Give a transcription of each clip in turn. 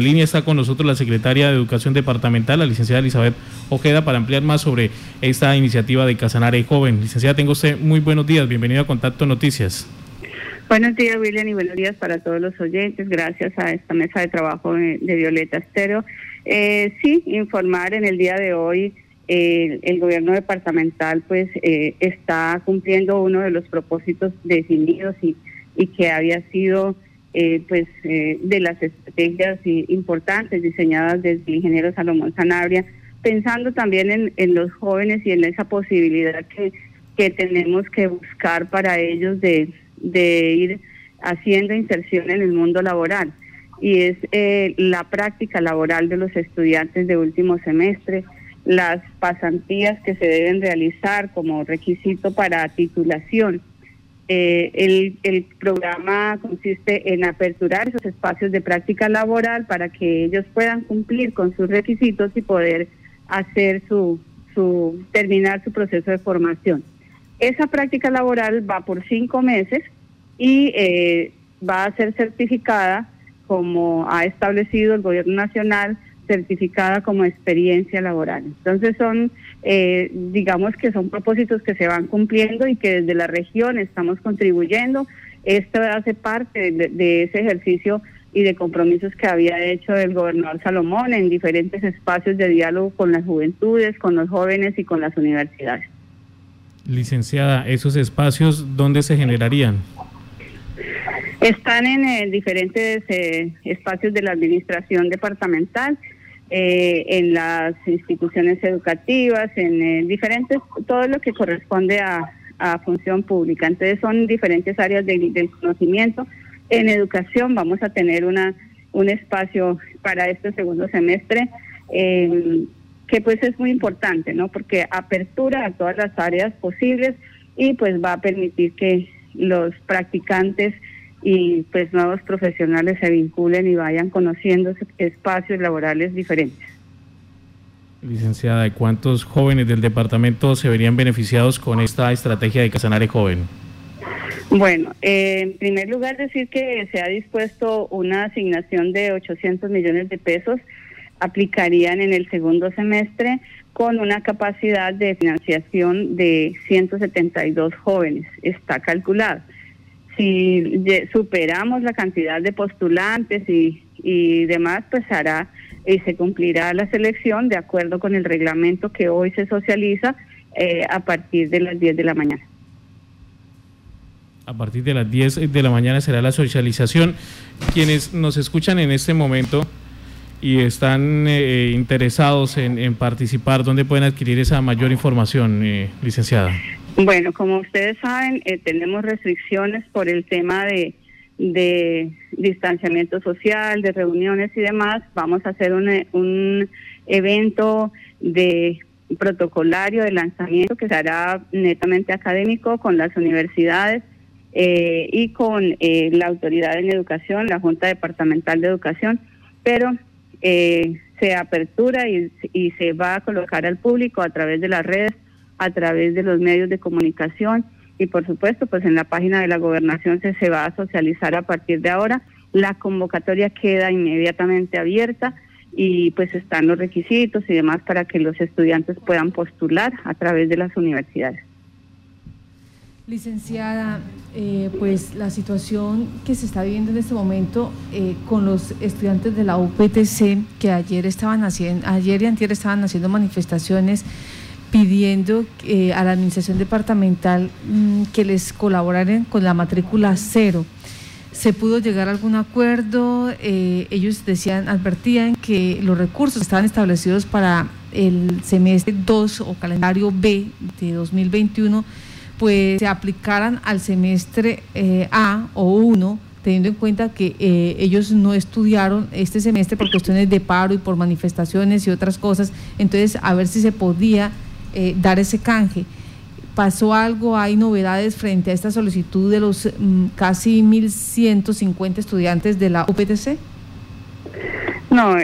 En línea está con nosotros la secretaria de Educación Departamental, la licenciada Elizabeth Ojeda, para ampliar más sobre esta iniciativa de Casanare Joven. Licenciada, tengo usted muy buenos días. Bienvenido a Contacto Noticias. Buenos días, William, y buenos días para todos los oyentes. Gracias a esta mesa de trabajo de, Violeta Estero. Eh, sí, informar en el día de hoy. el gobierno departamental pues eh, está cumpliendo uno de los propósitos definidos y, y que había sido eh, pues eh, de las estrategias importantes diseñadas desde el ingeniero Salomón Sanabria, pensando también en, los jóvenes y en esa posibilidad que, que tenemos que buscar para ellos de, de ir haciendo inserción en el mundo laboral. Y es eh, la práctica laboral de los estudiantes de último semestre, las pasantías que se deben realizar como requisito para titulación eh, el, el, programa consiste en aperturar esos espacios de práctica laboral para que ellos puedan cumplir con sus requisitos y poder hacer su, su terminar su proceso de formación. Esa práctica laboral va por cinco meses y eh, va a ser certificada como ha establecido el gobierno nacional certificada como experiencia laboral. Entonces son, eh, digamos que son propósitos que se van cumpliendo y que desde la región estamos contribuyendo. Esto hace parte de, ese ejercicio y de compromisos que había hecho el gobernador Salomón en diferentes espacios de diálogo con las juventudes, con los jóvenes y con las universidades. Licenciada, ¿esos espacios dónde se generarían? Están en eh, diferentes eh, espacios de la administración departamental eh, en las instituciones educativas, en eh, diferentes, todo lo que corresponde a, función pública. Entonces son diferentes áreas del conocimiento. En educación vamos a tener una un espacio para este segundo semestre em, que pues es muy importante, ¿no? Porque apertura a todas las áreas posibles y pues va a permitir que los practicantes y pues nuevos profesionales se vinculen y vayan conociendo espacios laborales diferentes. Licenciada, ¿cuántos jóvenes del departamento se verían beneficiados con esta estrategia de Casanare Joven? Bueno, eh, en primer lugar decir que se ha dispuesto una asignación de 800 millones de pesos, aplicarían en el segundo semestre con una capacidad de financiación de 172 jóvenes, está calculado si superamos la cantidad de postulantes y, y demás, pues hará y se cumplirá la selección de acuerdo con el reglamento que hoy se socializa eh, a partir de las 10 de la mañana. A partir de las 10 de la mañana será la socialización. Quienes nos escuchan en este momento y están eh, interesados en, en, participar, ¿dónde pueden adquirir esa mayor información, eh, licenciada? Bueno, como ustedes saben, eh, tenemos restricciones por el tema de, de distanciamiento social, de reuniones y demás. Vamos a hacer un, un evento de protocolario de lanzamiento que será netamente académico con las universidades eh, y con eh, la autoridad en educación, la Junta Departamental de Educación, pero se apertura y, y se va a colocar al público a través de las redes a través de los medios de comunicación y por supuesto pues en la página de la gobernación se, se va a socializar a partir de ahora. La convocatoria queda inmediatamente abierta y pues están los requisitos y demás para que los estudiantes puedan postular a través de las universidades. Licenciada, eh, pues la situación que se está viviendo en este momento eh, con los estudiantes de la UPTC que ayer estaban haciendo, ayer y antier estaban haciendo manifestaciones pidiendo eh, a la administración departamental mm, que les colaboraran con la matrícula cero. ¿Se pudo llegar a algún acuerdo? Eh, ellos decían, advertían que los recursos estaban establecidos para el semestre 2 o calendario B de 2021, pues se aplicaran al semestre eh, A o 1 teniendo en cuenta que ellos no estudiaron este semestre por cuestiones de paro y por manifestaciones y otras cosas, entonces a ver si se podía eh, dar ese canje. ¿Pasó algo? ¿Hay novedades frente a esta solicitud de los mm, casi 1.150 estudiantes de la UPTC? No,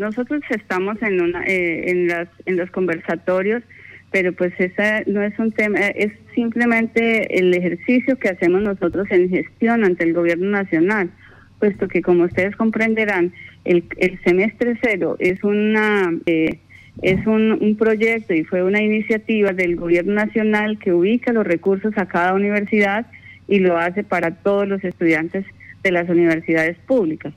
nosotros estamos en, una, eh, en, las, en los conversatorios, pero pues esa no es un tema, es simplemente el ejercicio que hacemos nosotros en gestión ante el gobierno nacional, puesto que como ustedes comprenderán, el, el semestre cero es una... Eh, es un, un, proyecto y fue una iniciativa del gobierno nacional que ubica los recursos a cada universidad y lo hace para todos los estudiantes de las universidades públicas.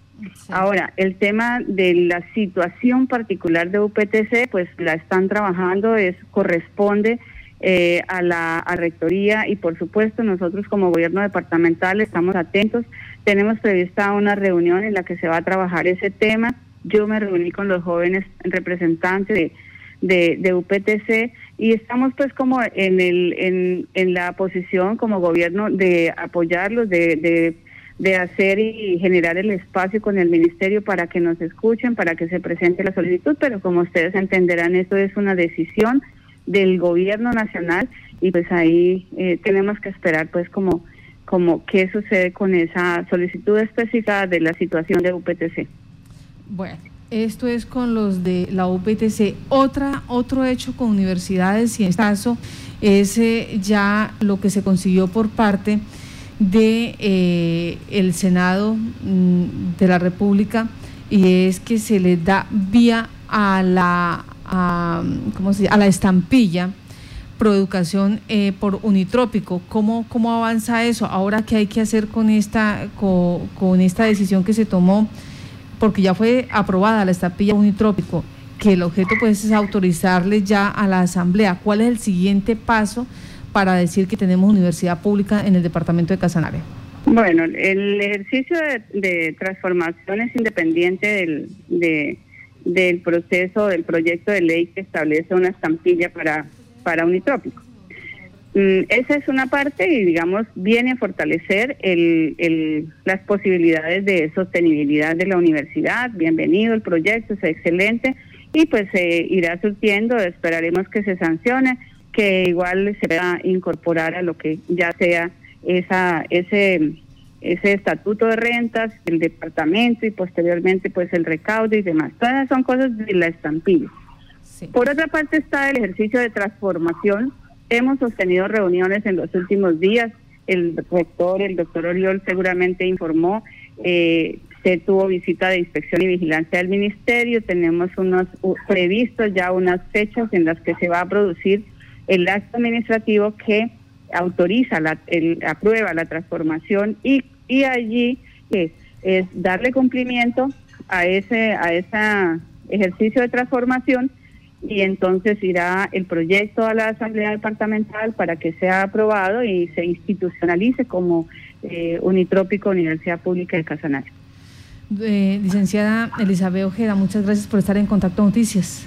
Ahora, el tema de la situación particular de UPTC, pues la están trabajando, es corresponde eh, a la rectoría y por supuesto nosotros como gobierno departamental estamos atentos. Tenemos prevista una reunión en la que se va a trabajar ese tema. Yo me reuní con los jóvenes representantes de, UPTC y estamos pues como en, el, en, en la posición como gobierno de apoyarlos, de, de de hacer y generar el espacio con el ministerio para que nos escuchen, para que se presente la solicitud, pero como ustedes entenderán, esto es una decisión del gobierno nacional y pues ahí eh, tenemos que esperar pues como, como qué sucede con esa solicitud específica de la situación de UPTC. Bueno, esto es con los de la UPTC. Otra, otro hecho con universidades y en este caso es eh, ya lo que se consiguió por parte de eh, el Senado mm, de la República y es que se le da vía a la a, ¿cómo se a la estampilla Proeducación eh, por unitrópico. ¿Cómo, ¿Cómo avanza eso? Ahora, ¿qué hay que hacer con esta, con, con esta decisión que se tomó? Porque ya fue aprobada la estampilla unitrópico, que el objeto pues es autorizarle ya a la Asamblea. ¿Cuál es el siguiente paso? para decir que tenemos universidad pública en el departamento de Casanare? Bueno, el ejercicio de, transformación es independiente del, del proceso, del proyecto de ley que establece una estampilla para, para unitrópico. Mm, esa es una parte y, digamos, viene a fortalecer el, el, las posibilidades de sostenibilidad de la universidad. Bienvenido el proyecto, es excelente y pues se irá surtiendo, esperaremos que se sancione que igual se va a incorporar a lo que ya sea esa ese ese estatuto de rentas del departamento y posteriormente pues el recaudo y demás. Todas son cosas de la estampilla. Por otra parte está el ejercicio de transformación. Hemos sostenido reuniones en los últimos días. El rector, el doctor Oriol seguramente informó. Eh, se tuvo visita de inspección y vigilancia del ministerio. Tenemos unos previstos ya unas fechas en las que se va a producir el acto administrativo que autoriza, la, el, aprueba la transformación y, allí es, es darle cumplimiento a ese a ese ejercicio de transformación y entonces irá el proyecto a la Asamblea Departamental para que sea aprobado y se institucionalice como eh, Unitrópico Universidad Pública de Casanare. Eh, licenciada Elizabeth Ojeda, muchas gracias por estar en Contacto Noticias.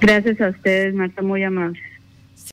Gracias a ustedes, Marta, muy amable.